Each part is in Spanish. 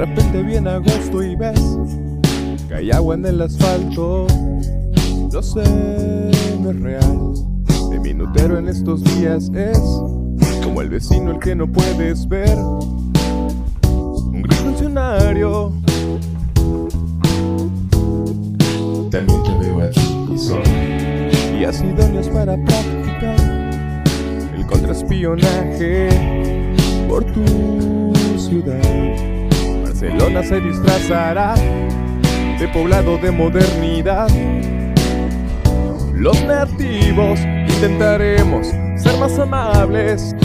en agosto y ves que hay agua en el asfalto. Lo sé, no es real. De minutero en estos días es como el vecino el que no puedes ver. Un gran funcionario. También te veo a ti y soy. Días idóneos para practicar el contraespionaje por tu ciudad. Barcelona se disfrazará de poblado de modernidad. Los nativos intentaremos ser más amables.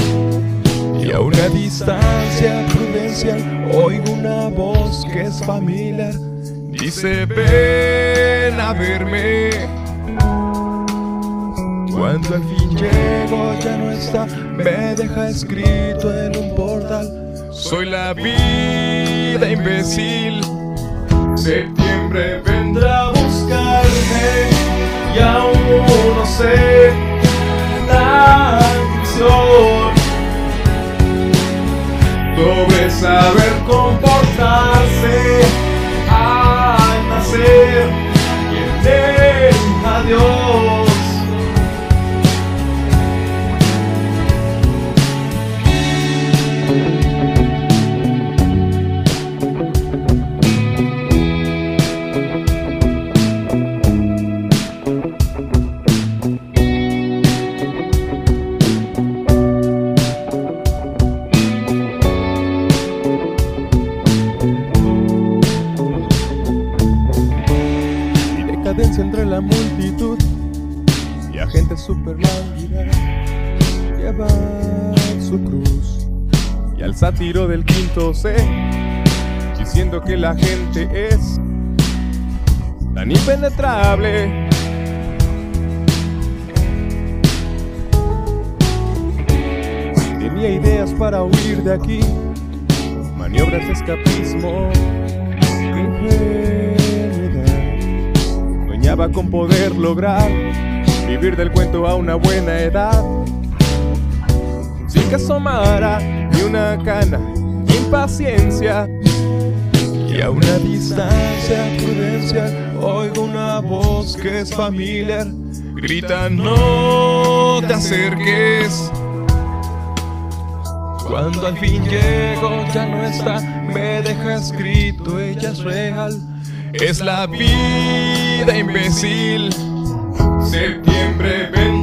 Y a una distancia prudencial oigo una voz que es familiar. Dice ven a verme. Cuando al fin llego ya no está, me deja escrito en un portal. Soy la vida imbécil. Septiembre vendrá a buscarme y aún no sé la lección sobre saber comportarse y al sátiro del quinto C diciendo que la gente es tan impenetrable tenía ideas para huir de aquí maniobras de escapismo ingenuidad Soñaba con poder lograr vivir del cuento a una buena edad que asomara ni una cana impaciencia. Y a una distancia, prudencia, oigo una voz que es familiar. Grita, no te acerques. Cuando al fin llego, ya no está, me deja escrito, ella es real. Es la vida imbécil. Septiembre 20.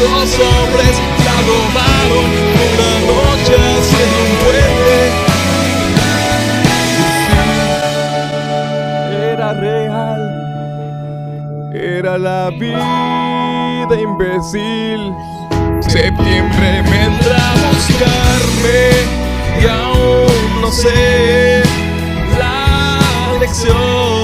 Dos hombres la domaron una noche haciendo un puente. Era real era la vida imbécil. Septiembre vendrá a buscarme y aún no sé la lección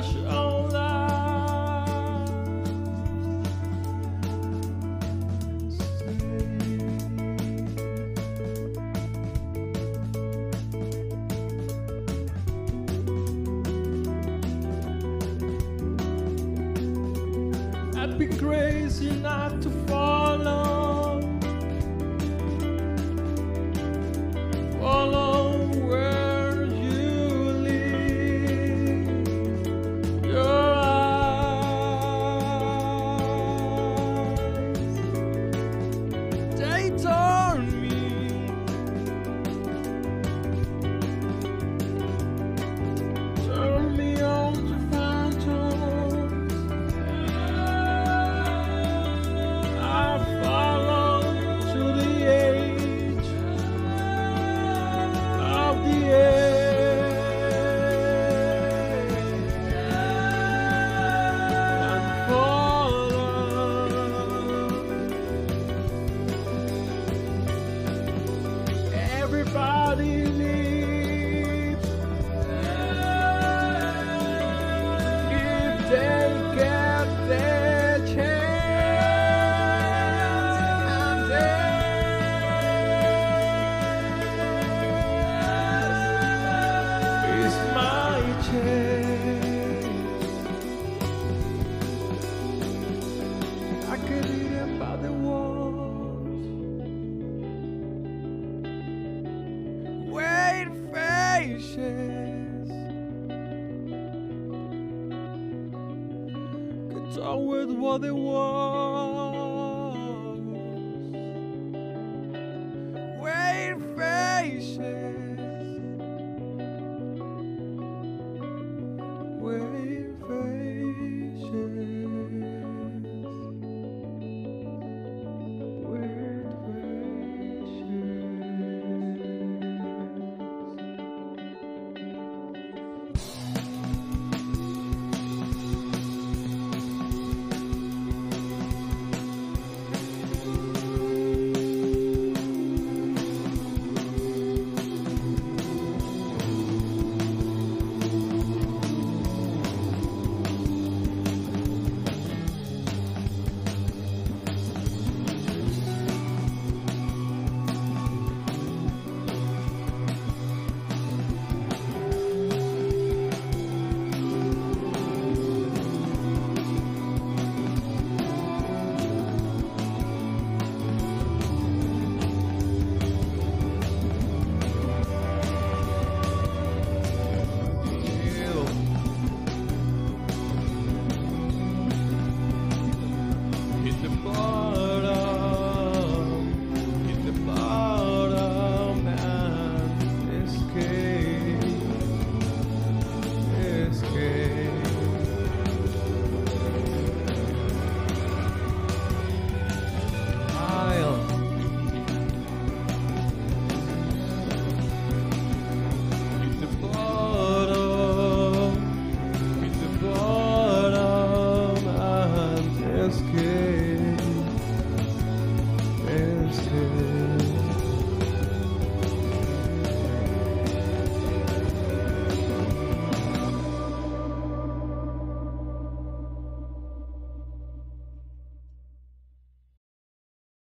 I'd be crazy not to follow. I could eat by the walls. Wait faces. Could talk with what they want.